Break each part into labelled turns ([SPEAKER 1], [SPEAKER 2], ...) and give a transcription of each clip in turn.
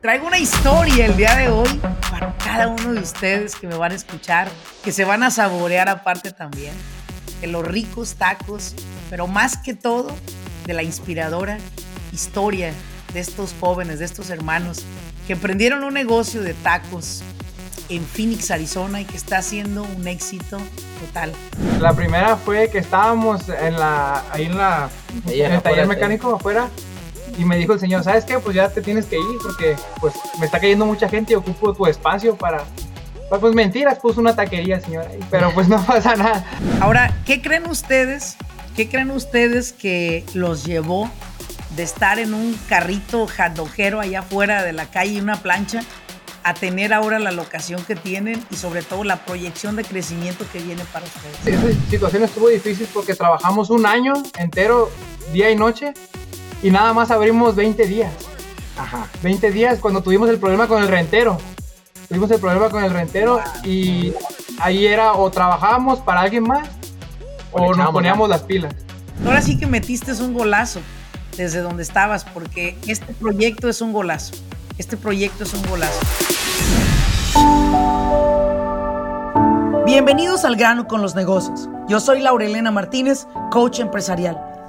[SPEAKER 1] traigo una historia el día de hoy para cada uno de ustedes que me van a escuchar, que se van a saborear aparte también de los ricos tacos, pero más que todo de la inspiradora historia de estos jóvenes, de estos hermanos que emprendieron un negocio de tacos en Phoenix, Arizona y que está haciendo un éxito total.
[SPEAKER 2] La primera fue que estábamos en la, ahí en, la, en el taller mecánico afuera y me dijo el señor, ¿sabes qué? Pues ya te tienes que ir porque pues me está cayendo mucha gente y ocupo tu espacio para... Pues mentiras, puso una taquería, señora, pero pues no pasa nada.
[SPEAKER 1] Ahora, ¿qué creen ustedes? ¿Qué creen ustedes que los llevó de estar en un carrito jadojero allá afuera de la calle y una plancha a tener ahora la locación que tienen y sobre todo la proyección de crecimiento que viene para ustedes?
[SPEAKER 2] Sí, esa situación estuvo difícil porque trabajamos un año entero, día y noche, y nada más abrimos 20 días. Ajá. 20 días cuando tuvimos el problema con el rentero. Tuvimos el problema con el rentero y ahí era o trabajábamos para alguien más o, nos poníamos las pilas.
[SPEAKER 1] Ahora sí que metiste un golazo desde donde estabas porque este proyecto es un golazo. Este proyecto es un golazo. Bienvenidos al grano con los negocios. Yo soy Laurelena Martínez, coach empresarial.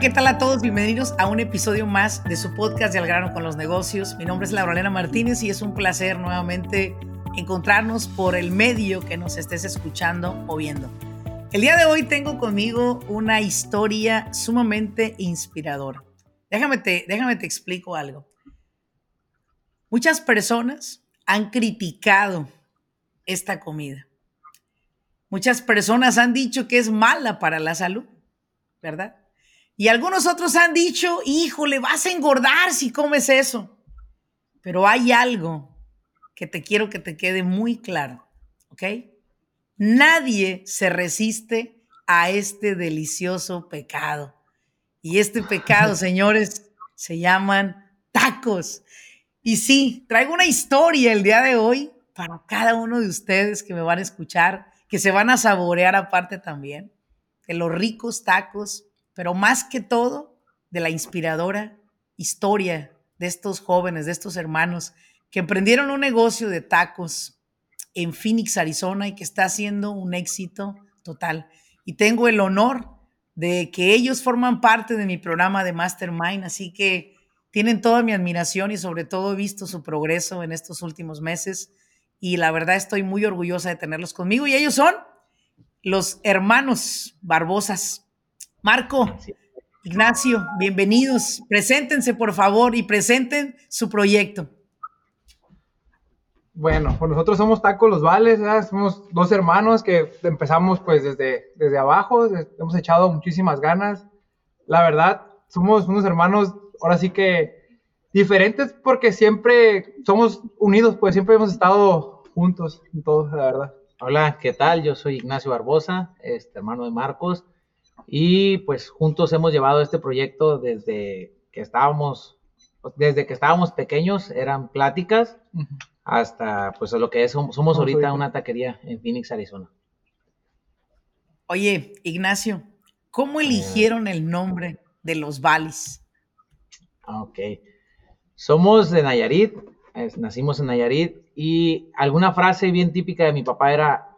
[SPEAKER 1] ¿Qué tal a todos? Bienvenidos a un episodio más de su podcast de Al grano con los negocios. Mi nombre es Laurelena Martínez y es un placer nuevamente encontrarnos por el medio que nos estés escuchando o viendo. El día de hoy tengo conmigo una historia sumamente inspiradora. Déjame te, déjame te explico algo. Muchas personas han criticado esta comida. Muchas personas han dicho que es mala para la salud, ¿verdad? Y algunos otros han dicho, híjole, vas a engordar si comes eso. Pero hay algo que te quiero que te quede muy claro, ¿ok? Nadie se resiste a este delicioso pecado. Y este pecado, señores, se llaman tacos. Y sí, traigo una historia el día de hoy para cada uno de ustedes que me van a escuchar, que se van a saborear aparte también, de los ricos tacos pero más que todo de la inspiradora historia de estos jóvenes, de estos hermanos que emprendieron un negocio de tacos en Phoenix, Arizona y que está haciendo un éxito total. Y tengo el honor de que ellos forman parte de mi programa de Mastermind, así que tienen toda mi admiración y sobre todo he visto su progreso en estos últimos meses y la verdad estoy muy orgullosa de tenerlos conmigo y ellos son los hermanos Barbosas. Marco, Ignacio, bienvenidos. Preséntense, por favor, y presenten su proyecto.
[SPEAKER 2] Bueno, pues nosotros somos Taco Los Vales, somos dos hermanos que empezamos pues desde, desde abajo, hemos echado muchísimas ganas. La verdad, somos unos hermanos, ahora sí que diferentes porque siempre somos unidos, pues siempre hemos estado juntos en todo, la verdad.
[SPEAKER 3] Hola, ¿qué tal? Yo soy Ignacio Barbosa, este hermano de Marcos. Y pues juntos hemos llevado este proyecto desde que estábamos, desde que estábamos pequeños, eran pláticas, hasta pues lo que es, somos, ahorita, una taquería en Phoenix, Arizona.
[SPEAKER 1] Oye, Ignacio, ¿cómo eligieron el nombre de los Valis?
[SPEAKER 3] Ah, ok. Somos de Nayarit, nacimos en Nayarit y alguna frase bien típica de mi papá era,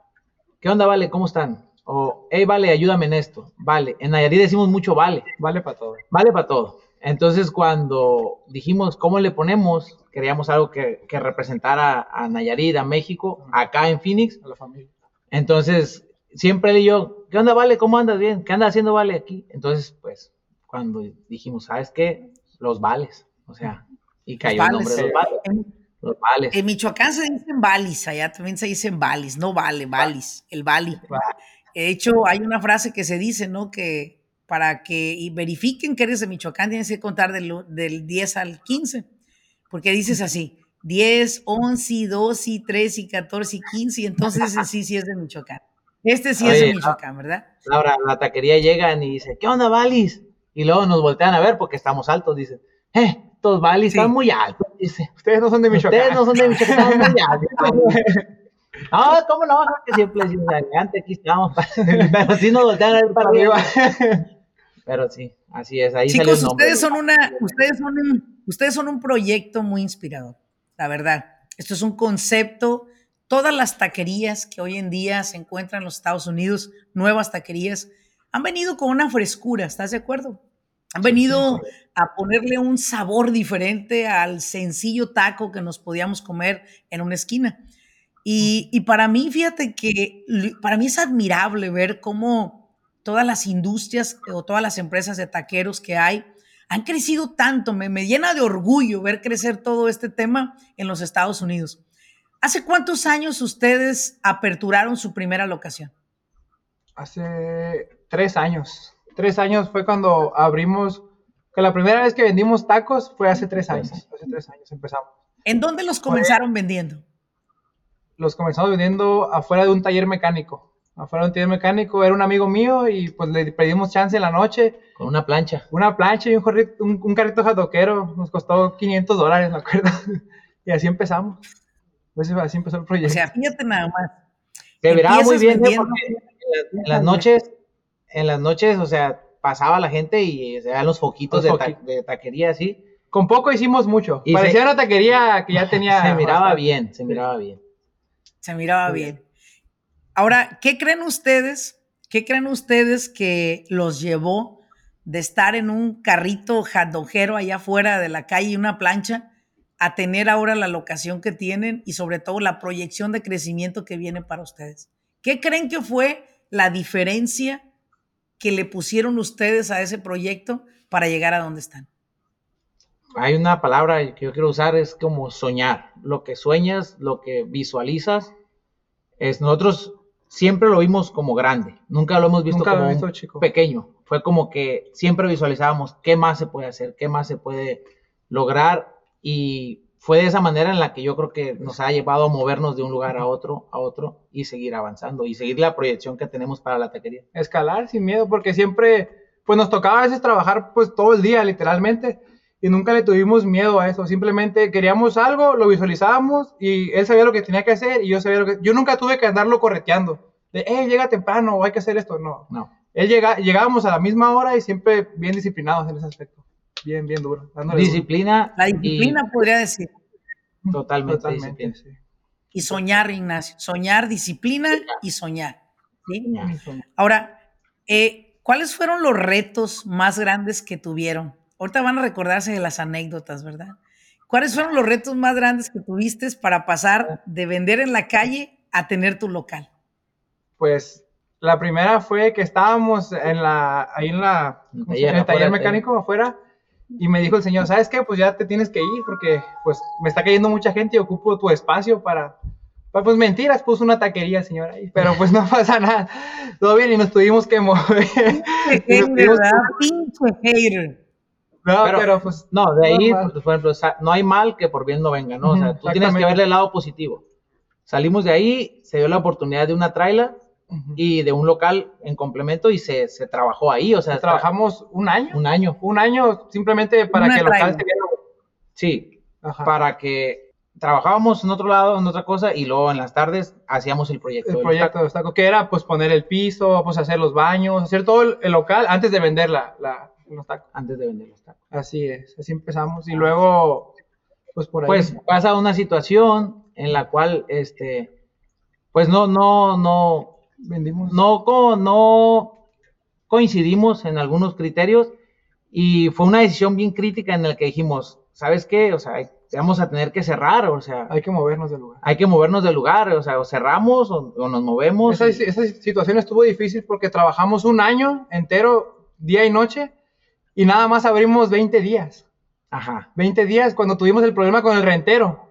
[SPEAKER 3] ¿qué onda, Vale? ¿Cómo están? O, hey, vale, ayúdame en esto. Vale. En Nayarit decimos mucho vale.
[SPEAKER 2] Vale para todo.
[SPEAKER 3] Vale para todo. Entonces, cuando dijimos cómo le ponemos, queríamos algo que, representara a Nayarit, a México, acá en Phoenix.
[SPEAKER 2] A la familia.
[SPEAKER 3] Entonces, siempre él y yo, ¿qué onda, Vale? ¿Cómo andas bien? ¿Qué anda haciendo Vale aquí? Entonces, pues, cuando dijimos, ¿sabes qué? Los vales. O sea, y cayó el nombre de los vales.
[SPEAKER 1] Los vales. En Michoacán se dicen valis, allá también se dicen valis, no vale, valis, el vali. De hecho, hay una frase que se dice, ¿no? Que para que y verifiquen que eres de Michoacán, tienes que contar del, del 10 al 15, porque dices así, 10, 11, 12, 13, 14, 15, y entonces ese sí, sí es de Michoacán. Este sí es de
[SPEAKER 3] Oye,
[SPEAKER 1] Michoacán, ¿verdad?
[SPEAKER 3] Ahora, la taquería llegan y dicen, ¿qué onda, Valis? Y luego nos voltean a ver porque estamos altos, dicen, eh, estos Valis
[SPEAKER 1] Sí.
[SPEAKER 3] están muy altos, dice.
[SPEAKER 2] Ustedes no son de Michoacán.
[SPEAKER 3] Ustedes no son de Michoacán, están muy altos. No, ¿cómo no? Que siempre decimos, adelante, aquí estamos. Pero sí nos voltean a ver para arriba. Pero sí, así es. Ahí
[SPEAKER 1] Chicos, ustedes son una, ustedes son un, ustedes son un proyecto muy inspirador, la verdad. Esto es un concepto. Todas las taquerías que hoy en día se encuentran en los Estados Unidos, nuevas taquerías, han venido con una frescura, ¿estás de acuerdo? Han venido a ponerle un sabor diferente al sencillo taco que nos podíamos comer en una esquina. Y, y para mí, fíjate que para mí es admirable ver cómo todas las industrias o todas las empresas de taqueros que hay han crecido tanto. Me, me llena de orgullo ver crecer todo este tema en los Estados Unidos. ¿Hace cuántos años ustedes aperturaron su primera locación?
[SPEAKER 2] Hace tres años. Tres años fue cuando abrimos, que la primera vez que vendimos tacos fue hace tres años. Hace tres años empezamos.
[SPEAKER 1] ¿En dónde los comenzaron vendiendo?
[SPEAKER 2] Los comenzamos vendiendo afuera de un taller mecánico. Afuera de un taller mecánico era un amigo mío y pues le pedimos chance en la noche.
[SPEAKER 3] Con una plancha.
[SPEAKER 2] Una plancha y un, jorri- un, un carrito jatoquero. Nos costó 500 dólares, me acuerdo. y así empezamos. Pues así empezó el
[SPEAKER 1] O
[SPEAKER 2] proyecto.
[SPEAKER 1] sea, fíjate nada más.
[SPEAKER 3] Se miraba muy bien, ¿eh? porque en las, en las noches, en las noches, o sea, pasaba la gente y se veían los foquitos
[SPEAKER 2] Los
[SPEAKER 3] de, ta-
[SPEAKER 2] foqui-
[SPEAKER 3] de taquería así.
[SPEAKER 2] Con poco hicimos mucho.
[SPEAKER 3] Y
[SPEAKER 2] Parecía
[SPEAKER 3] se-
[SPEAKER 2] una taquería que ya tenía.
[SPEAKER 3] se miraba
[SPEAKER 2] bastante.
[SPEAKER 3] bien, se miraba bien.
[SPEAKER 1] Se miraba bien. Ahora, ¿qué creen ustedes? ¿Qué creen ustedes que los llevó de estar en un carrito jadojero allá afuera de la calle y una plancha a tener ahora la locación que tienen y sobre todo la proyección de crecimiento que viene para ustedes? ¿Qué creen que fue la diferencia que le pusieron ustedes a ese proyecto para llegar a donde están?
[SPEAKER 3] Hay una palabra que yo quiero usar, es como soñar. Lo que sueñas, lo que visualizas, es nosotros siempre lo vimos como grande, nunca lo hemos visto
[SPEAKER 2] Nunca
[SPEAKER 3] como
[SPEAKER 2] visto
[SPEAKER 3] un
[SPEAKER 2] chico.
[SPEAKER 3] pequeño. Fue como que siempre visualizábamos qué más se puede hacer, qué más se puede lograr y fue de esa manera en la que yo creo que nos ha llevado a movernos de un lugar a otro, a otro y seguir avanzando y seguir la proyección que tenemos para la taquería.
[SPEAKER 2] escalar sin miedo, porque siempre, pues nos tocaba a veces trabajar pues todo el día, literalmente, y nunca le tuvimos miedo a eso, simplemente queríamos algo, lo visualizábamos y él sabía lo que tenía que hacer y yo sabía lo que, yo nunca tuve que andarlo correteando, de, eh, llega temprano, o hay que hacer esto, no.
[SPEAKER 3] No.
[SPEAKER 2] Él llega, llegábamos a la misma hora y siempre bien disciplinados en ese aspecto, bien, bien duro.
[SPEAKER 3] Disciplina.
[SPEAKER 1] La
[SPEAKER 3] y
[SPEAKER 1] disciplina, podría decir.
[SPEAKER 3] Totalmente,
[SPEAKER 2] Totalmente,
[SPEAKER 3] disciplina.
[SPEAKER 2] sí.
[SPEAKER 1] Y soñar, Ignacio. Soñar, disciplina y soñar. ¿sí? Ahora, eh, ¿cuáles fueron los retos más grandes que tuvieron? Ahorita van a recordarse de las anécdotas, ¿verdad? ¿Cuáles fueron los retos más grandes que tuviste para pasar de vender en la calle a tener tu local?
[SPEAKER 2] Pues la primera fue que estábamos en la, ahí en, la,
[SPEAKER 3] el
[SPEAKER 2] ¿cómo se
[SPEAKER 3] taller,
[SPEAKER 2] en el taller mecánico afuera y me dijo el señor, ¿sabes qué? Pues ya te tienes que ir porque pues me está cayendo mucha gente y ocupo tu espacio para... Pues mentiras, puso una taquería el señor ahí, pero pues no pasa nada. Todo bien y nos tuvimos que mover.
[SPEAKER 1] Pinche hater.
[SPEAKER 2] No,
[SPEAKER 3] Pero-
[SPEAKER 2] pero, pues
[SPEAKER 3] No, de ahí, pues, por ejemplo, no hay mal que por bien no venga, ¿no? O sea, tú tienes que verle el lado positivo. Salimos de ahí, se dio la oportunidad de una traila y de un local en complemento y se, se trabajó ahí, o sea, tra-
[SPEAKER 2] trabajamos un año,
[SPEAKER 3] un año.
[SPEAKER 2] un año simplemente para
[SPEAKER 1] Una
[SPEAKER 2] que el local
[SPEAKER 1] traila.
[SPEAKER 2] se viera.
[SPEAKER 3] Sí,
[SPEAKER 2] Ajá.
[SPEAKER 3] para que trabajábamos en otro lado, en otra cosa, y luego en las tardes hacíamos el proyecto.
[SPEAKER 2] el
[SPEAKER 3] del
[SPEAKER 2] proyecto de tacos, que era pues poner el piso, pues hacer los baños, hacer todo el, el local antes de vender la, la- los tacos.
[SPEAKER 3] taco, antes de vender los tacos.
[SPEAKER 2] Así es, así empezamos. Y luego, pues por ahí.
[SPEAKER 3] Pues pasa una situación en la cual, este, pues no, no, no,
[SPEAKER 2] vendimos.
[SPEAKER 3] no, no coincidimos en algunos criterios y fue una decisión bien crítica en la que dijimos, ¿sabes qué? O sea, vamos a tener que cerrar, o sea,
[SPEAKER 2] Hay que movernos del lugar.
[SPEAKER 3] hay que movernos del lugar, o sea, o cerramos o, o nos movemos.
[SPEAKER 2] Esa, esa situación estuvo difícil porque trabajamos un año entero, día y noche, y nada más abrimos 20 días.
[SPEAKER 3] Ajá.
[SPEAKER 2] 20 días cuando tuvimos el problema con el rentero.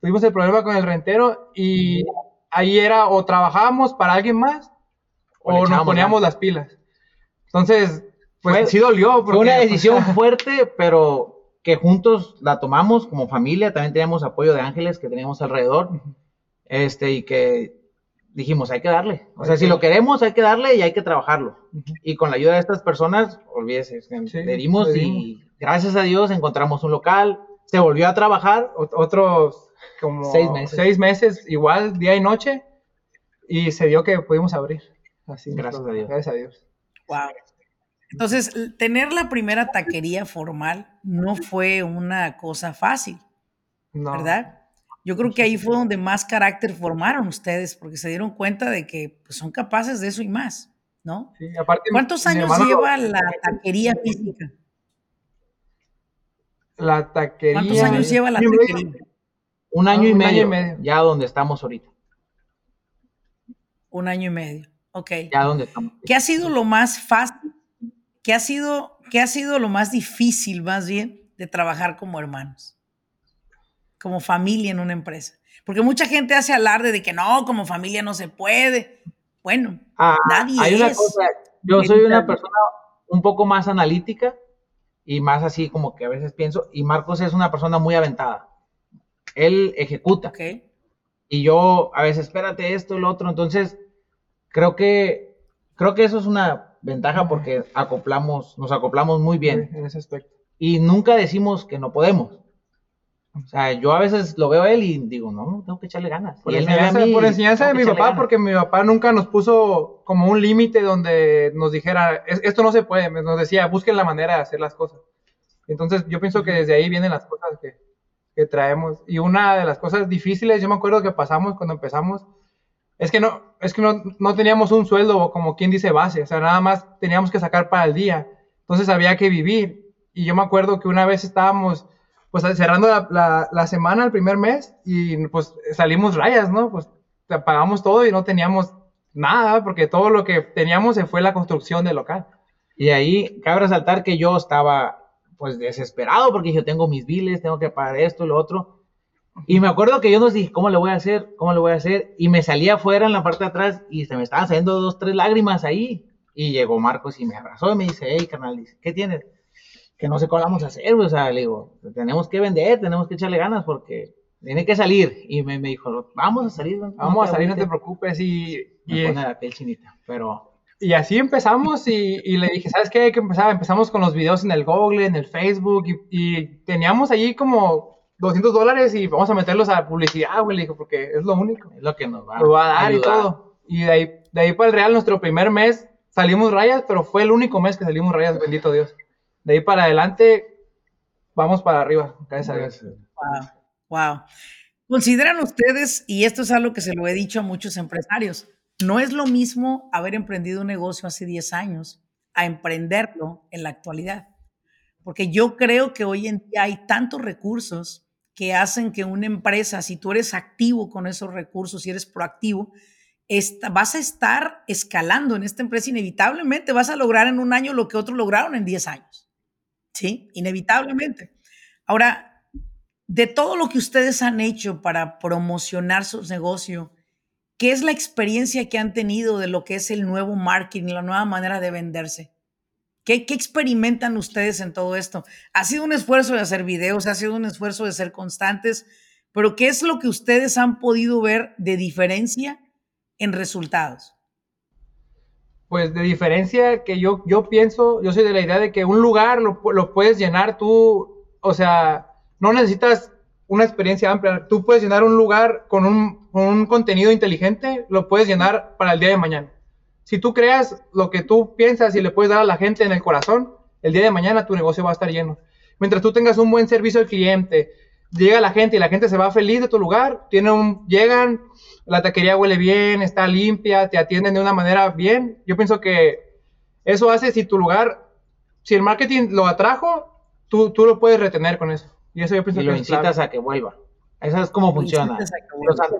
[SPEAKER 2] Tuvimos el problema con el rentero y ahí era o trabajábamos para alguien más
[SPEAKER 3] O
[SPEAKER 2] o nos poníamos las pilas. Entonces, Pues
[SPEAKER 3] Fue-
[SPEAKER 2] sí dolió.
[SPEAKER 3] Fue
[SPEAKER 2] porque,
[SPEAKER 3] una
[SPEAKER 2] o
[SPEAKER 3] decisión
[SPEAKER 2] sea,
[SPEAKER 3] fuerte, pero que juntos la tomamos como familia. También teníamos apoyo de ángeles que teníamos alrededor. Este, y que dijimos, hay que darle. O sea, si lo queremos, hay que darle y hay que trabajarlo.
[SPEAKER 2] Ujú.
[SPEAKER 3] Y con la ayuda de estas personas, olvídese,
[SPEAKER 2] Sí,
[SPEAKER 3] le dimos y gracias a Dios encontramos un local. Se volvió a trabajar.
[SPEAKER 2] ot- otros como
[SPEAKER 3] Seis meses.
[SPEAKER 2] seis meses, igual día y noche, y se dio que pudimos abrir. Así,
[SPEAKER 3] Gracias a Dios.
[SPEAKER 2] Gracias a Dios.
[SPEAKER 1] Wow. Entonces, tener la primera taquería formal no fue una cosa fácil,
[SPEAKER 2] No.
[SPEAKER 1] ¿verdad? Yo creo que ahí fue donde más carácter formaron ustedes, porque se dieron cuenta de que pues, son capaces de eso y más, ¿no?
[SPEAKER 2] Sí, aparte,
[SPEAKER 1] ¿Cuántos años
[SPEAKER 2] hermano-
[SPEAKER 1] lleva la taquería física?
[SPEAKER 2] La taquería.
[SPEAKER 1] ¿Cuántos años lleva la
[SPEAKER 2] Año y medio.
[SPEAKER 1] taquería?
[SPEAKER 3] Un año, y,
[SPEAKER 2] un año
[SPEAKER 3] medio,
[SPEAKER 2] y medio.
[SPEAKER 3] ya donde estamos ahorita.
[SPEAKER 1] Un año y medio. Ok.
[SPEAKER 3] Ya donde estamos.
[SPEAKER 1] ¿Qué ha sido lo más fácil? ¿Qué ha sido, qué ha sido lo más difícil, más bien, de trabajar como hermanos? Como familia en una empresa. Porque mucha gente hace alarde de que no, como familia no se puede. Bueno,
[SPEAKER 3] Ah,
[SPEAKER 1] nadie
[SPEAKER 3] hay una
[SPEAKER 1] es.
[SPEAKER 3] cosa, yo soy una persona un poco más analítica y más así como que a veces pienso, y Marcos es una persona muy aventada. Él ejecuta
[SPEAKER 1] Ok.
[SPEAKER 3] y yo a veces espérate esto y lo otro, entonces creo que creo que eso es una ventaja porque acoplamos, nos acoplamos muy bien
[SPEAKER 2] En ese aspecto.
[SPEAKER 3] y nunca decimos que no podemos. O sea, yo a veces lo veo a él y digo, no, tengo que echarle ganas.
[SPEAKER 2] Por
[SPEAKER 3] y
[SPEAKER 2] enseñanza,
[SPEAKER 3] mí
[SPEAKER 2] por enseñanza de mi papá,
[SPEAKER 3] ganas.
[SPEAKER 2] porque mi papá nunca nos puso como un límite donde nos dijera, "Es- esto no se puede, nos decía, busquen la manera de hacer las cosas. Entonces yo pienso que desde ahí vienen las cosas que, que traemos. Y una de las cosas difíciles, yo me acuerdo que pasamos cuando empezamos, es que no, es que no, no teníamos un sueldo como quien dice base, o sea, nada más teníamos que sacar para el día. Entonces había que vivir. Y yo me acuerdo que una vez estábamos pues cerrando la, la- semana, el primer mes, y pues salimos rayas, ¿no? Pues pagamos todo y no teníamos nada, porque todo lo que teníamos se fue la construcción del local.
[SPEAKER 3] Y ahí cabe resaltar que yo estaba pues desesperado porque yo tengo mis biles, tengo que pagar esto y lo otro. Y me acuerdo que yo nos dije, ¿cómo le voy a hacer? ¿Cómo le voy a hacer? Y me salí afuera en la parte de atrás y se me estaban saliendo dos, tres lágrimas ahí. Y llegó Marcos y me abrazó y me dice, hey, carnal, dice, ¿qué tienes? Que no sé cómo vamos a hacer, güey. o sea, le digo, tenemos que vender, tenemos que echarle ganas porque tiene que salir. Y me, me dijo, vamos a salir. güey,
[SPEAKER 2] Vamos a salir, no te
[SPEAKER 3] agüites".
[SPEAKER 2] preocupes. Y,
[SPEAKER 3] Me
[SPEAKER 2] y,
[SPEAKER 3] pone la piel chinita, pero
[SPEAKER 2] y así empezamos y, y le dije, ¿sabes qué? Hay que empezar. Empezamos con los videos en el Google, en el Facebook, y, y teníamos allí como 200 dólares y vamos a meterlos a publicidad, güey, le dijo, porque es lo único.
[SPEAKER 3] es lo que nos va,
[SPEAKER 2] lo va a dar y
[SPEAKER 3] ayudar.
[SPEAKER 2] todo. Y de ahí, de ahí para el Real, nuestro primer mes, salimos rayas, pero fue el único mes que salimos rayas, bendito Dios. De ahí para adelante, vamos para arriba, gracias a Dios.
[SPEAKER 1] Wow, wow. Consideran ustedes, y esto es algo que se lo he dicho a muchos empresarios, no es lo mismo haber emprendido un negocio hace 10 años a emprenderlo en la actualidad. Porque yo creo que hoy en día hay tantos recursos que hacen que una empresa, si tú eres activo con esos recursos, si eres proactivo, esta- vas a estar escalando en esta empresa inevitablemente, vas a lograr en un año lo que otros lograron en 10 años. ¿Sí? Inevitablemente. Ahora, de todo lo que ustedes han hecho para promocionar su negocio, ¿qué es la experiencia que han tenido de lo que es el nuevo marketing, la nueva manera de venderse? ¿Qué, qué experimentan ustedes en todo esto? Ha sido un esfuerzo de hacer videos, ha sido un esfuerzo de ser constantes, pero ¿qué es lo que ustedes han podido ver de diferencia en resultados?
[SPEAKER 2] Pues de diferencia que yo, yo pienso, yo soy de la idea de que un lugar lo, lo puedes llenar tú, o sea, no necesitas una experiencia amplia, tú puedes llenar un lugar con un, con un contenido inteligente, lo puedes llenar para el día de mañana. Si tú creas lo que tú piensas y le puedes dar a la gente en el corazón, el día de mañana tu negocio va a estar lleno. Mientras tú tengas un buen servicio al cliente, llega la gente y la gente se va feliz de tu lugar, tiene un, llegan, la taquería huele bien, está limpia, te atienden de una manera bien. Yo pienso que eso hace si tu lugar, si el marketing lo atrajo, tú, tú lo puedes retener con eso. Y eso yo pienso
[SPEAKER 3] y
[SPEAKER 2] que
[SPEAKER 3] lo
[SPEAKER 2] clave.
[SPEAKER 3] incitas a que vuelva. Eso es como funciona.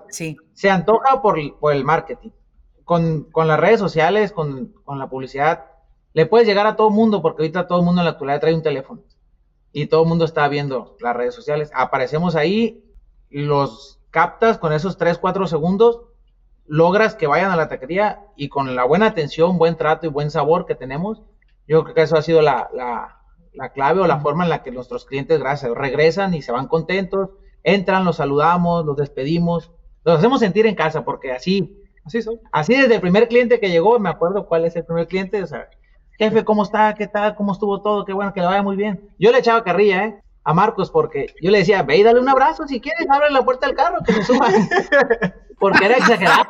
[SPEAKER 1] Sí.
[SPEAKER 3] se antoja por, por el marketing. Con, con las redes sociales, con, con la publicidad, le puedes llegar a todo el mundo, porque ahorita todo el mundo en la actualidad trae un teléfono. Y todo el mundo está viendo las redes sociales. Aparecemos ahí, los captas con esos 3, 4 segundos, logras que vayan a la taquería y con la buena atención, buen trato y buen sabor que tenemos, Yo creo que eso ha sido la, la, clave o la forma en la que nuestros clientes, gracias, regresan y se van contentos, entran, los saludamos, los despedimos, los hacemos sentir en casa, porque así, así son. Así desde el primer cliente que llegó, me acuerdo cuál es el primer cliente, o sea, jefe, ¿cómo está? ¿Qué tal? ¿Cómo estuvo todo? Qué bueno, que le vaya muy bien. Yo le echaba carrilla, ¿eh? A Marcos, porque yo le decía, ve y dale un abrazo, si quieres, abre la puerta del carro, que se suba. porque era exagerado.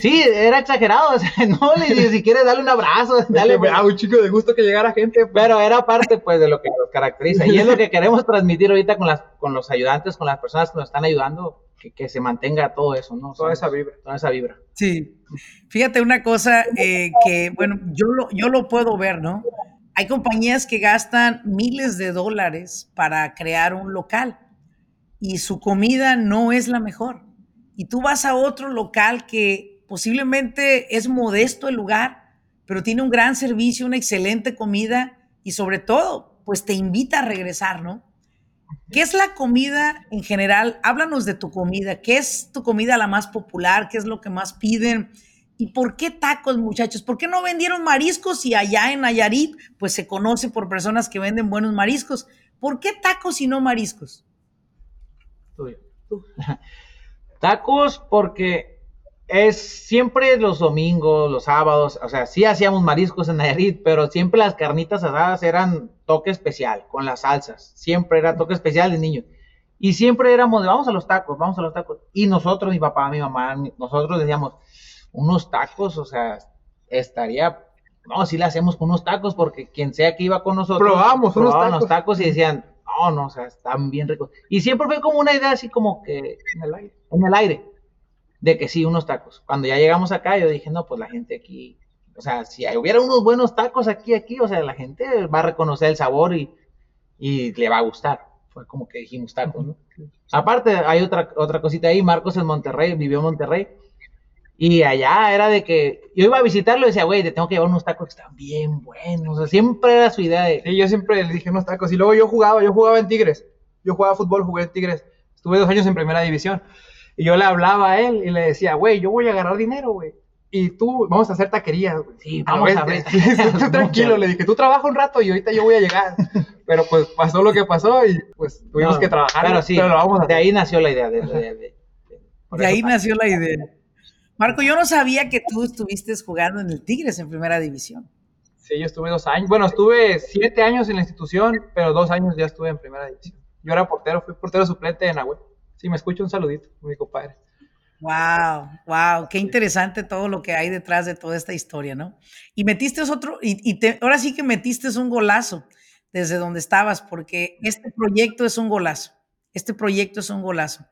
[SPEAKER 3] Sí, era exagerado, o sea, no le dije, si quieres, dale un abrazo, dale.
[SPEAKER 2] Ah, un chico de gusto que llegara gente.
[SPEAKER 3] Pues. Pero era parte, pues, de lo que nos caracteriza. Y es lo que queremos transmitir ahorita con, las, con los ayudantes, con las personas que nos están ayudando, que, que se mantenga todo eso, ¿no?
[SPEAKER 2] toda esa vibra.
[SPEAKER 3] Toda esa vibra.
[SPEAKER 1] Sí. Fíjate una cosa eh, que, bueno, yo lo, yo lo puedo ver, ¿no? Hay compañías que gastan miles de dólares para crear un local y su comida no es la mejor. Y tú vas a otro local que posiblemente es modesto el lugar, pero tiene un gran servicio, una excelente comida y sobre todo, pues te invita a regresar, ¿no? ¿Qué es la comida en general? Háblanos de tu comida. ¿Qué es tu comida la más popular? ¿Qué es lo que más piden? ¿Y por qué tacos, muchachos? ¿Por qué no vendieron mariscos y allá en Nayarit, pues se conoce por personas que venden buenos mariscos? ¿Por qué tacos y no mariscos?
[SPEAKER 3] Tacos porque es siempre los domingos, los sábados, o sea, sí hacíamos mariscos en Nayarit, pero siempre las carnitas asadas eran toque especial con las salsas, siempre era toque especial de niño. Y siempre éramos de vamos a los tacos, vamos a los tacos. Y nosotros, mi papá, mi mamá, nosotros decíamos, unos tacos, o sea, estaría, no, si le hacemos con unos tacos, porque quien sea que iba con nosotros,
[SPEAKER 2] probamos unos tacos.
[SPEAKER 3] tacos y decían, no, no, o sea, están bien ricos. Y siempre fue como una idea así como que
[SPEAKER 2] en el aire,
[SPEAKER 3] en el aire, de que sí, unos tacos. Cuando ya llegamos acá, yo dije, no, pues la gente aquí, o sea, si hubiera unos buenos tacos aquí, aquí, o sea, la gente va a reconocer el sabor y, y le va a gustar. Fue como que dijimos tacos, ¿no? Aparte, hay otra, otra cosita ahí, Marcos en Monterrey, vivió en Monterrey, y allá era de que yo iba a visitarlo y decía, güey, te tengo que llevar unos tacos que están bien buenos. O sea, siempre era su idea de.
[SPEAKER 2] Sí, yo siempre le dije unos tacos. Y luego yo jugaba, yo jugaba en Tigres. Yo jugaba fútbol, jugué en Tigres. Estuve dos años en primera división. Y yo le hablaba a él y le decía, güey, yo voy a agarrar dinero, güey. Y tú, vamos a hacer taquerías, güey.
[SPEAKER 3] Sí, vamos a ver.
[SPEAKER 2] tú tranquilo, le dije, tú trabaja un rato y ahorita yo voy a llegar. pero pues pasó lo que pasó y pues tuvimos que trabajar.
[SPEAKER 3] Pero sí, lo vamos a de ahí nació la idea. De, de,
[SPEAKER 1] de ahí nació la idea. Marco, yo no sabía que tú estuviste jugando en el Tigres en primera división.
[SPEAKER 2] Sí, yo estuve dos años. Bueno, estuve siete años en la institución, pero dos años ya estuve en primera división. Yo era portero, fui portero suplente en Agüe. Sí, me escucho un saludito, mi compadre.
[SPEAKER 1] Wow, wow, qué interesante todo lo que hay detrás de toda esta historia, ¿no? Y metiste otro, y, ahora sí que metiste un golazo desde donde estabas, porque este proyecto es un golazo. Este proyecto es un golazo.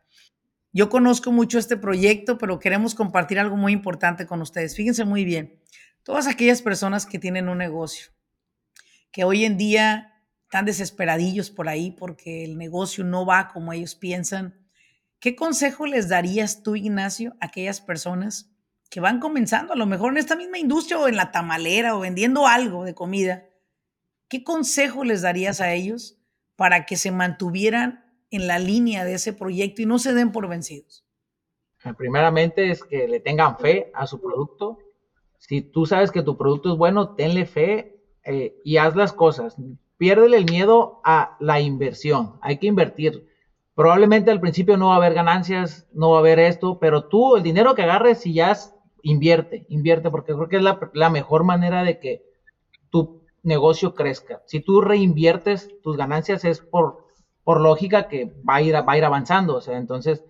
[SPEAKER 1] Yo conozco mucho este proyecto, pero queremos compartir algo muy importante con ustedes. Fíjense muy bien, todas aquellas personas que tienen un negocio, que hoy en día están desesperadillos por ahí porque el negocio no va como ellos piensan, ¿qué consejo les darías tú, Ignacio, a aquellas personas que van comenzando, a lo mejor en esta misma industria o en la tamalera o vendiendo algo de comida? ¿Qué consejo les darías a ellos para que se mantuvieran en la línea de ese proyecto y no se den por vencidos?
[SPEAKER 3] Primeramente es que le tengan fe a su producto. Si tú sabes que tu producto es bueno, tenle fe eh, y haz las cosas. Piérdele el miedo a la inversión. Hay que invertir. Probablemente al principio no va a haber ganancias, no va a haber esto, pero tú el dinero que agarres, si ya invierte, invierte, porque creo que es la, la mejor manera de que tu negocio crezca. Si tú reinviertes tus ganancias es por por lógica que va a ir, va a ir avanzando. O sea, entonces,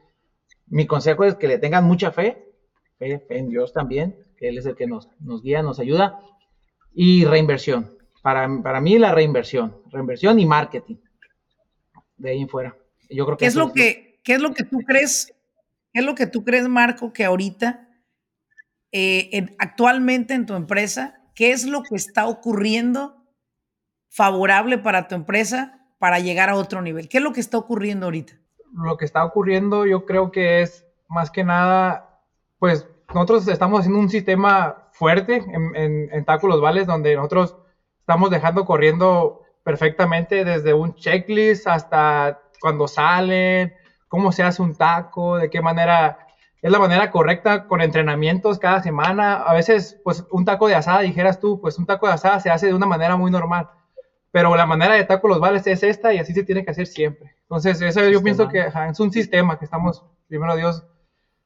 [SPEAKER 3] mi consejo es que le tengan mucha fe, fe, en Dios también, que Él es el que nos, nos guía, nos ayuda, y reinversión. Para, para mí la reinversión, reinversión y marketing. De ahí en fuera. Yo creo que
[SPEAKER 1] ¿Qué es lo que, ¿qué es lo que tú crees? ¿Qué es lo que tú crees, Marco, que ahorita, eh, actualmente en tu empresa, qué es lo que está ocurriendo favorable para tu empresa para llegar a otro nivel? ¿Qué es lo que está ocurriendo ahorita?
[SPEAKER 2] Lo que está ocurriendo yo creo que es más que nada, pues nosotros estamos haciendo un sistema fuerte en, en, Taco Los Vales donde nosotros estamos dejando corriendo perfectamente desde un checklist hasta cuando salen, cómo se hace un taco, de qué manera es la manera correcta con entrenamientos cada semana. A veces, pues un taco de asada, dijeras tú, pues un taco de asada se hace de una manera muy normal. Pero la manera de taco los vales es esta y así se tiene que hacer siempre. Entonces, eso yo pienso que es un sistema que estamos, primero Dios,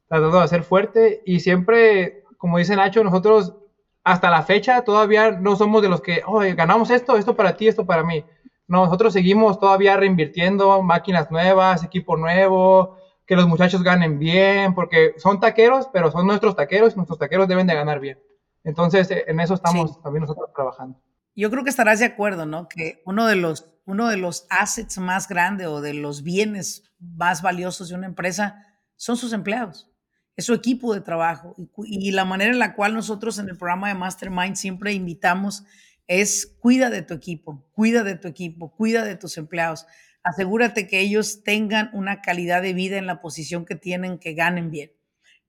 [SPEAKER 2] tratando de hacer fuerte. Y siempre, como dice Nacho, nosotros hasta la fecha todavía no somos de los que, oh, ganamos esto, esto para ti, esto para mí. No, nosotros seguimos todavía reinvirtiendo, máquinas nuevas, equipo nuevo, que los muchachos ganen bien, porque son taqueros, pero son nuestros taqueros y nuestros taqueros deben de ganar bien. Entonces, en eso estamos también nosotros trabajando.
[SPEAKER 1] Yo creo que estarás de acuerdo, ¿no? Que uno de los, uno de los assets más grandes o de los bienes más valiosos de una empresa son sus empleados, es su equipo de trabajo. Y, y la manera en la cual nosotros en el programa de Mastermind siempre invitamos es cuida de tu equipo, cuida de tu equipo, cuida de tus empleados asegúrate que ellos tengan una calidad de vida en la posición que tienen, que ganen bien.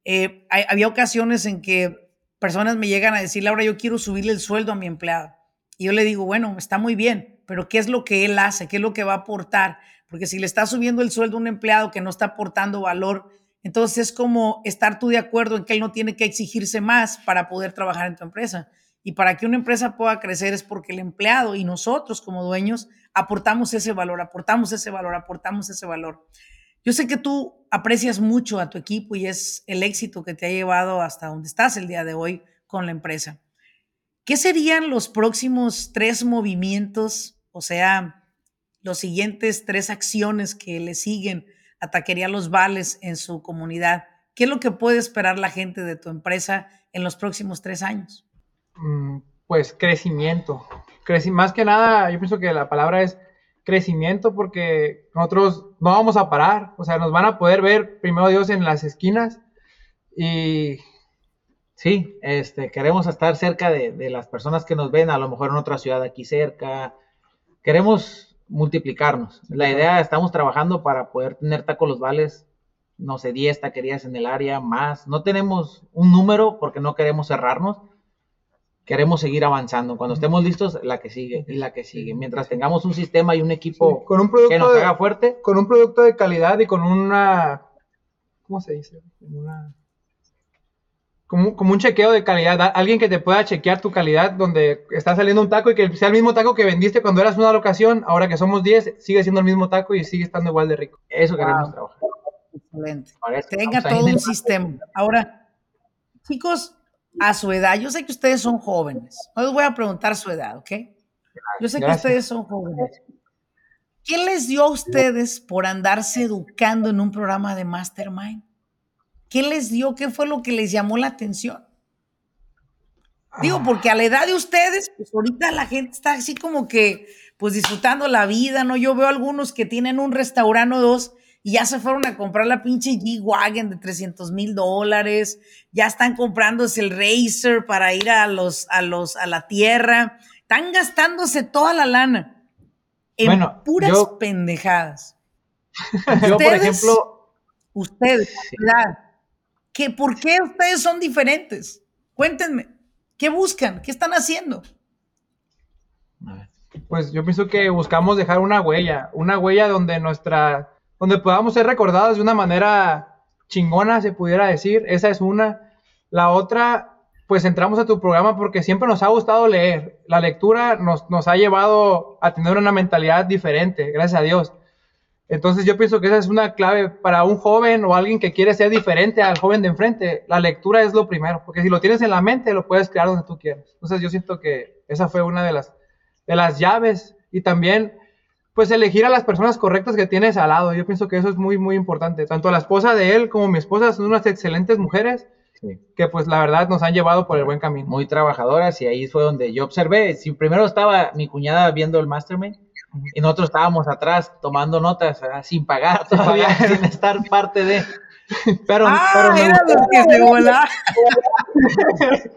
[SPEAKER 1] Eh, había ocasiones en que personas me llegan a decir, Laura, yo quiero subirle el sueldo a mi empleado. Y yo le digo, bueno, está muy bien, pero ¿qué es lo que él hace? ¿Qué es lo que va a aportar? Porque si le está subiendo el sueldo a un empleado que no está aportando valor, entonces es como estar tú de acuerdo en que él no tiene que exigirse más para poder trabajar en tu empresa. Y para que una empresa pueda crecer es porque el empleado y nosotros como dueños aportamos ese valor, aportamos ese valor, aportamos ese valor. Yo sé que tú aprecias mucho a tu equipo y es el éxito que te ha llevado hasta donde estás el día de hoy con la empresa. ¿Qué serían los próximos tres movimientos, o sea, los siguientes tres acciones que le siguen a Taquería Los Vales en su comunidad? ¿Qué es lo que puede esperar la gente de tu empresa en los próximos tres años?
[SPEAKER 2] Mm, pues crecimiento. más que nada, yo pienso que la palabra es crecimiento porque nosotros no vamos a parar. O sea, nos van a poder ver primero Dios en las esquinas y
[SPEAKER 3] Sí, este, queremos estar cerca de, las personas que nos ven, a lo mejor en otra ciudad aquí cerca. Queremos multiplicarnos. La idea, estamos trabajando para poder tener tacos los vales, no sé, 10 taquerías en el área, más. No tenemos un número porque no queremos cerrarnos, queremos seguir avanzando. Cuando estemos listos, la que sigue y la que sigue. Mientras tengamos un sistema y un equipo
[SPEAKER 2] con un producto que nos haga fuerte. Con un producto de calidad y con una... ¿Cómo se dice? Como, como, un chequeo de calidad. Alguien que te pueda chequear tu calidad donde está saliendo un taco y que sea el mismo taco que vendiste cuando eras una locación. Ahora que somos 10, sigue siendo el mismo taco y sigue estando igual de rico. Eso queremos trabajar.
[SPEAKER 1] Excelente. Tenga todo un sistema. Ahora, chicos, a su edad, yo sé que ustedes son jóvenes, no les voy a preguntar su edad, ¿ok? Yo sé que ustedes son jóvenes. ¿Qué les dio a ustedes por andarse educando en un programa de Mastermind? ¿Qué les dio? ¿Qué fue lo que les llamó la atención? Digo, porque a la edad de ustedes, pues ahorita la gente está así como que, pues disfrutando la vida, ¿no? Yo veo algunos que tienen un restaurante o dos y ya se fueron a comprar la pinche G-Wagon de 300 mil dólares, ya están comprándose el Racer para ir a, los, a, los, a la tierra, están gastándose toda la lana en puras pendejadas.
[SPEAKER 2] Yo, por ejemplo,
[SPEAKER 1] ustedes, ¿qué, ¿por qué ustedes son diferentes? Cuéntenme, ¿qué buscan? ¿Qué están haciendo?
[SPEAKER 2] Pues yo pienso que buscamos dejar una huella, una huella donde nuestra donde podamos ser recordados de una manera chingona, se pudiera decir. Esa es una. La otra, pues entramos a tu programa porque siempre nos ha gustado leer. La lectura nos, nos ha llevado a tener una mentalidad diferente, gracias a Dios. Entonces yo pienso que esa es una clave para un joven o alguien que quiere ser diferente al joven de enfrente. La lectura es lo primero, porque si lo tienes en la mente, lo puedes crear donde tú quieras. Entonces yo siento que esa fue una de las, de las llaves. Y también pues elegir a las personas correctas que tienes al lado. Yo pienso que eso es muy, muy importante. Tanto la esposa de él como mi esposa son unas excelentes mujeres que pues la verdad nos han llevado por el buen camino.
[SPEAKER 3] Muy trabajadoras y ahí fue donde yo observé. Si primero estaba mi cuñada viendo el Mastermind y nosotros estábamos atrás tomando notas sin pagar todavía, sin estar parte de... Pero, ah, pero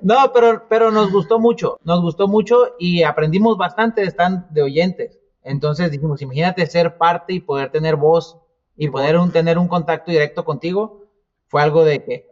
[SPEAKER 3] no, pero, pero nos gustó mucho, nos gustó mucho y aprendimos bastante, están de oyentes. Entonces dijimos, imagínate ser parte y poder tener voz y poder tener un contacto directo contigo. Fue algo de que...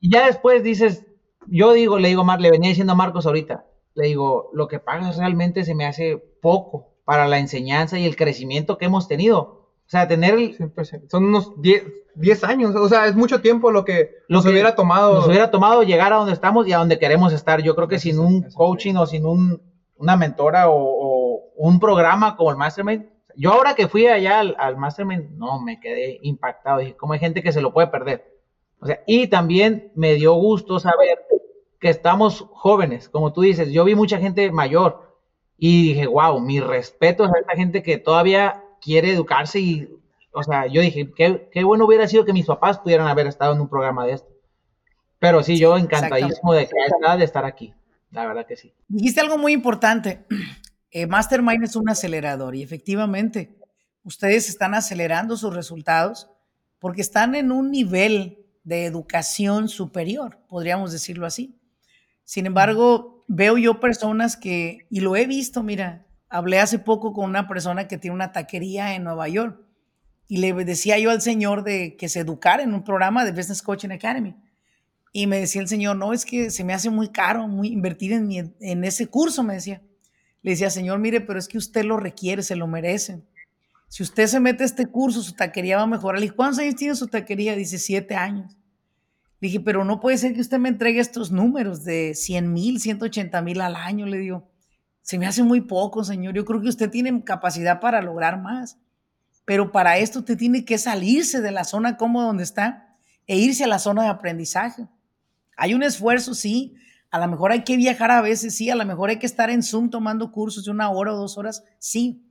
[SPEAKER 3] Y ya después dices, yo digo, le digo, Mar, le venía diciendo a Marcos ahorita, le digo, lo que pagas realmente se me hace poco para la enseñanza y el crecimiento que hemos tenido. O sea, tener el,
[SPEAKER 2] 100%. Son unos 10, 10 años, o sea, es mucho tiempo lo que
[SPEAKER 3] Lo
[SPEAKER 2] nos
[SPEAKER 3] que
[SPEAKER 2] hubiera tomado.
[SPEAKER 3] nos hubiera tomado llegar a donde estamos y a donde queremos estar. Yo creo que sin un coaching o sin un, una mentora o, o un programa como el Mastermind, yo ahora que fui allá al, al Mastermind, no, me quedé impactado. Dije, ¿cómo hay gente que se lo puede perder? O sea, y también me dio gusto saber que estamos jóvenes, como tú dices, yo vi mucha gente mayor y dije, wow, mi respeto a esta gente que todavía quiere educarse y, o sea, yo dije, qué, qué bueno hubiera sido que mis papás pudieran haber estado en un programa de esto. Pero sí, yo encantadísimo de de estar aquí, la verdad que sí.
[SPEAKER 1] Dijiste algo muy importante. Eh, Mastermind es un acelerador y efectivamente ustedes están acelerando sus resultados porque están en un nivel de educación superior, podríamos decirlo así. Sin embargo, veo yo personas que, y lo he visto, mira, hablé hace poco con una persona que tiene una taquería en Nueva York y le decía yo al señor de que se educara en un programa de Business Coaching Academy. Y me decía el señor, no, es que se me hace muy caro muy invertir en, ese curso, me decía. Le decía, señor, mire, pero es que usted lo requiere, se lo merece. Si usted se mete a este curso, su taquería va a mejorar. Dije, ¿cuántos años tiene su taquería? Dice, siete años. Dije, pero no puede ser que usted me entregue estos números de 100 mil, 180 mil al año. Le digo, se me hace muy poco, señor. Yo creo que usted tiene capacidad para lograr más. Pero para esto usted tiene que salirse de la zona cómoda donde está e irse a la zona de aprendizaje. Hay un esfuerzo, sí. A lo mejor hay que viajar a veces, sí. A lo mejor hay que estar en Zoom tomando cursos de una hora o dos horas, sí.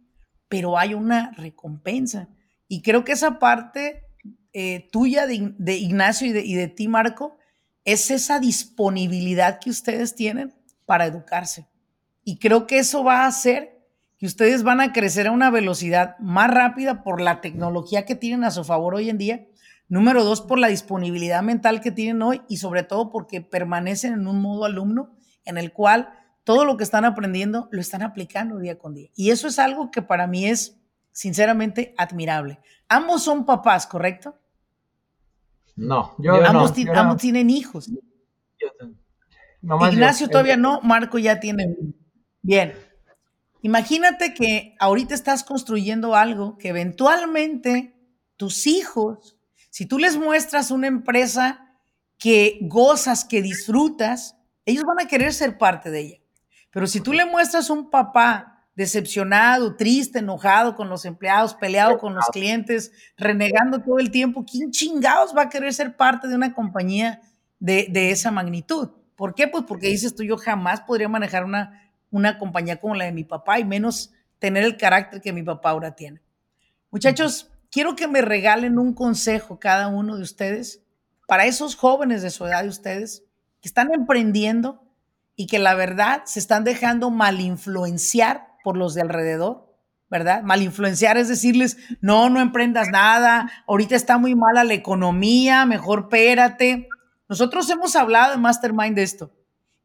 [SPEAKER 1] Pero hay una recompensa. Y creo que esa parte eh, tuya de, Ignacio y de, y de ti, Marco, es esa disponibilidad que ustedes tienen para educarse. Y creo que eso va a hacer que ustedes van a crecer a una velocidad más rápida por la tecnología que tienen a su favor hoy en día. Número dos, por la disponibilidad mental que tienen hoy y sobre todo porque permanecen en un modo alumno en el cual todo lo que están aprendiendo lo están aplicando día con día. Y eso es algo que para mí es sinceramente admirable. Ambos son papás, ¿correcto?
[SPEAKER 3] No,
[SPEAKER 2] Yo-
[SPEAKER 3] yo
[SPEAKER 1] ambos,
[SPEAKER 3] no.
[SPEAKER 1] ti-
[SPEAKER 2] yo no.
[SPEAKER 1] ambos tienen hijos.
[SPEAKER 3] Yo-
[SPEAKER 2] Nomás.
[SPEAKER 1] Ignacio
[SPEAKER 2] El-
[SPEAKER 1] todavía no, Marco ya tiene. Bien. Imagínate que ahorita estás construyendo algo que eventualmente tus hijos, si tú les muestras una empresa que gozas, que disfrutas, ellos van a querer ser parte de ella. Pero si tú le muestras un papá decepcionado, triste, enojado con los empleados, peleado con los clientes, renegando todo el tiempo, ¿quién chingados va a querer ser parte de una compañía de, de esa magnitud? ¿Por qué? Pues porque dices tú, yo jamás podría manejar una, una compañía como la de mi papá y menos tener el carácter que mi papá ahora tiene. Muchachos, quiero que me regalen un consejo cada uno de ustedes para esos jóvenes de su edad de ustedes que están emprendiendo y que la verdad se están dejando mal influenciar por los de alrededor, ¿verdad? Mal influenciar es decirles, no, no emprendas nada, ahorita está muy mala la economía, mejor espérate. Nosotros hemos hablado en Mastermind de esto,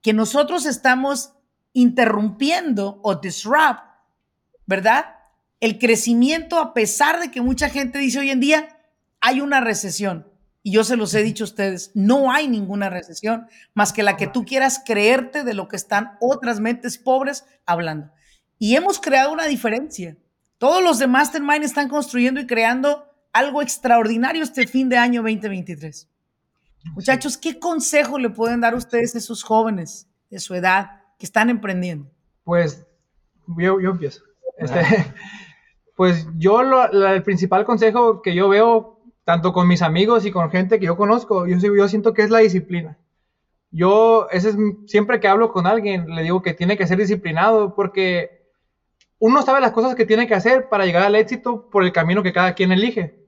[SPEAKER 1] que nosotros estamos interrumpiendo o disrupt, ¿verdad? El crecimiento a pesar de que mucha gente dice hoy en día hay una recesión. Y yo se los he dicho a ustedes, no hay ninguna recesión más que la que tú quieras creerte de lo que están otras mentes pobres hablando. Y hemos creado una diferencia. Todos los de Mastermind están construyendo y creando algo extraordinario este fin de año 2023. Muchachos, ¿qué consejo le pueden dar ustedes a esos jóvenes de su edad que están emprendiendo?
[SPEAKER 2] Pues yo, yo empiezo. Este, pues yo el principal consejo que yo veo, tanto con mis amigos y con gente que yo conozco, yo, yo siento que es la disciplina. Yo, ese es, siempre que hablo con alguien, le digo que tiene que ser disciplinado porque uno sabe las cosas que tiene que hacer para llegar al éxito por el camino que cada quien elige.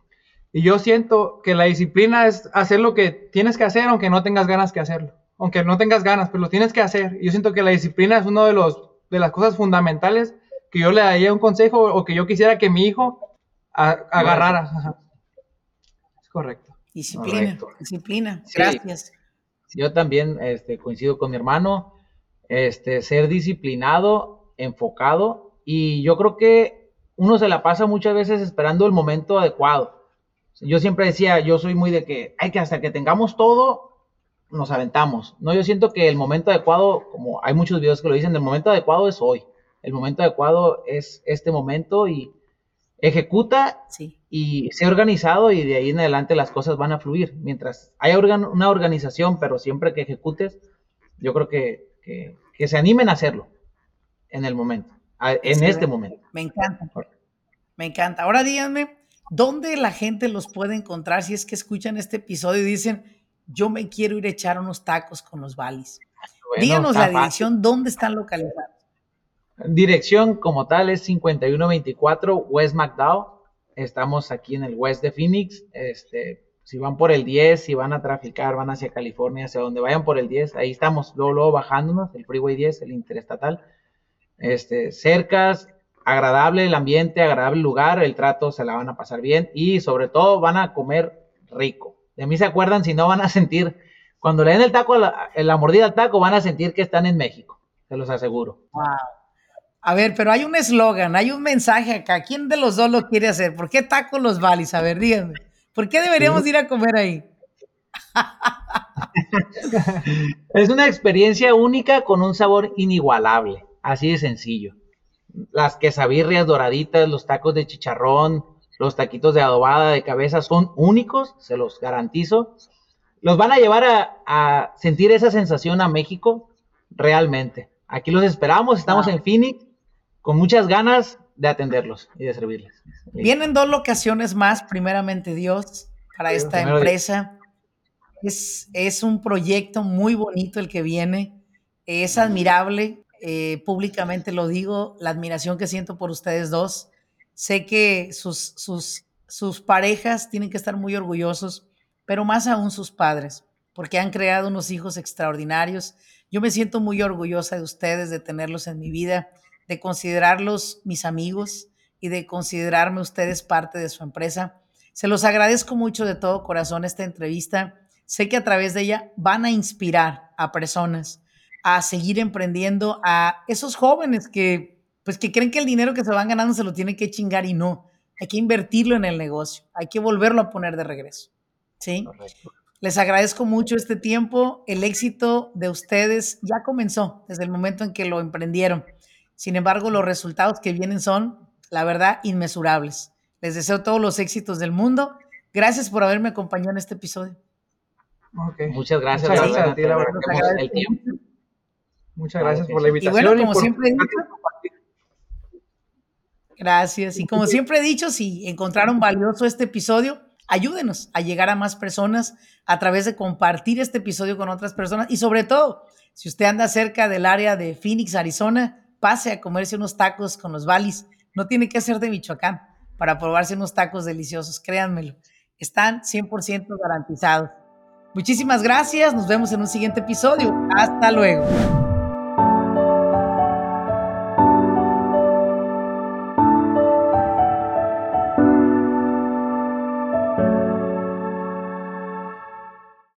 [SPEAKER 2] Y yo siento que la disciplina es hacer lo que tienes que hacer aunque no tengas ganas que hacerlo. Aunque no tengas ganas, pero lo tienes que hacer. Y yo siento que la disciplina es uno de los de las cosas fundamentales que yo le daría un consejo o que yo quisiera que mi hijo a- agarrara. Ajá. Es correcto.
[SPEAKER 1] Disciplina,
[SPEAKER 3] Correcto.
[SPEAKER 1] disciplina.
[SPEAKER 3] Sí.
[SPEAKER 1] Gracias.
[SPEAKER 3] Yo también este, coincido con mi hermano, este, ser disciplinado, enfocado, y yo creo que uno se la pasa muchas veces esperando el momento adecuado. Yo siempre decía, yo soy muy de que hay que hasta que tengamos todo, nos aventamos. No, yo siento que el momento adecuado, como hay muchos videos que lo dicen, el momento adecuado es hoy. El momento adecuado es este momento y ejecuta
[SPEAKER 1] Sí.
[SPEAKER 3] y sé organizado y de ahí en adelante las cosas van a fluir. Mientras haya una organización, pero siempre que ejecutes, yo creo que, que, se animen a hacerlo en el momento, en este momento.
[SPEAKER 1] Me encanta. Me encanta. Ahora díganme, ¿dónde la gente los puede encontrar si es que escuchan este episodio y dicen, yo me quiero ir a echar unos tacos con los Valis? Díganos la dirección, ¿dónde están localizados?
[SPEAKER 3] Dirección como tal es 5124 West McDowell Estamos aquí en el West de Phoenix. Este, si van por el 10, si van a traficar, van hacia California, hacia donde vayan por el 10, ahí estamos, luego, luego bajándonos, el Freeway 10, el interestatal. Este, cercas, agradable el ambiente, agradable el lugar, el trato se la van a pasar bien y sobre todo van a comer rico. De mí se acuerdan si no van a sentir, cuando le den el taco, la, la mordida al taco, van a sentir que están en México, se los aseguro.
[SPEAKER 1] Wow. A ver, pero hay un eslogan, hay un mensaje acá. ¿Quién de los dos lo quiere hacer? ¿Por qué tacos los valis? A ver, díganme. ¿Por qué deberíamos ir a comer ahí?
[SPEAKER 3] es una experiencia única con un sabor inigualable, así de sencillo. Las quesabirrias doraditas, los tacos de chicharrón, los taquitos de adobada de cabeza son únicos, se los garantizo. Los van a llevar a, a sentir esa sensación a México realmente. Aquí los esperamos, estamos en Phoenix con muchas ganas de atenderlos y de servirles.
[SPEAKER 1] Vienen dos locaciones más, primeramente Dios, para esta empresa. Es, es, un proyecto muy bonito el que viene. Es admirable, eh, públicamente lo digo, la admiración que siento por ustedes dos. Sé que sus, sus, sus parejas tienen que estar muy orgullosos, pero más aún sus padres, porque han creado unos hijos extraordinarios. Yo me siento muy orgullosa de ustedes, de tenerlos en mi vida de considerarlos mis amigos y de considerarme ustedes parte de su empresa. Se los agradezco mucho de todo corazón esta entrevista. Sé que a través de ella van a inspirar a personas a seguir emprendiendo, a esos jóvenes que pues que creen que el dinero que se van ganando se lo tienen que chingar y no. Hay que invertirlo en el negocio, hay que volverlo a poner de regreso. ¿Sí? Les agradezco mucho este tiempo. El éxito de ustedes ya comenzó desde el momento en que lo emprendieron. Sin embargo, los resultados que vienen son, la verdad, inmesurables. Les deseo todos los éxitos del mundo. Gracias por haberme acompañado en este episodio.
[SPEAKER 3] Muchas gracias. Muchas gracias, a ti, la
[SPEAKER 2] Muchas gracias por la invitación.
[SPEAKER 1] Y bueno, como siempre he dicho, gracias. Y como siempre he dicho, si encontraron valioso este episodio, ayúdenos a llegar a más personas a través de compartir este episodio con otras personas. Y sobre todo, si usted anda cerca del área de Phoenix, Arizona, pase a comerse unos tacos con los Valis. No tiene que ser de Michoacán para probarse unos tacos deliciosos, créanmelo. Están 100% garantizados. Muchísimas gracias, nos vemos en un siguiente episodio. Hasta luego.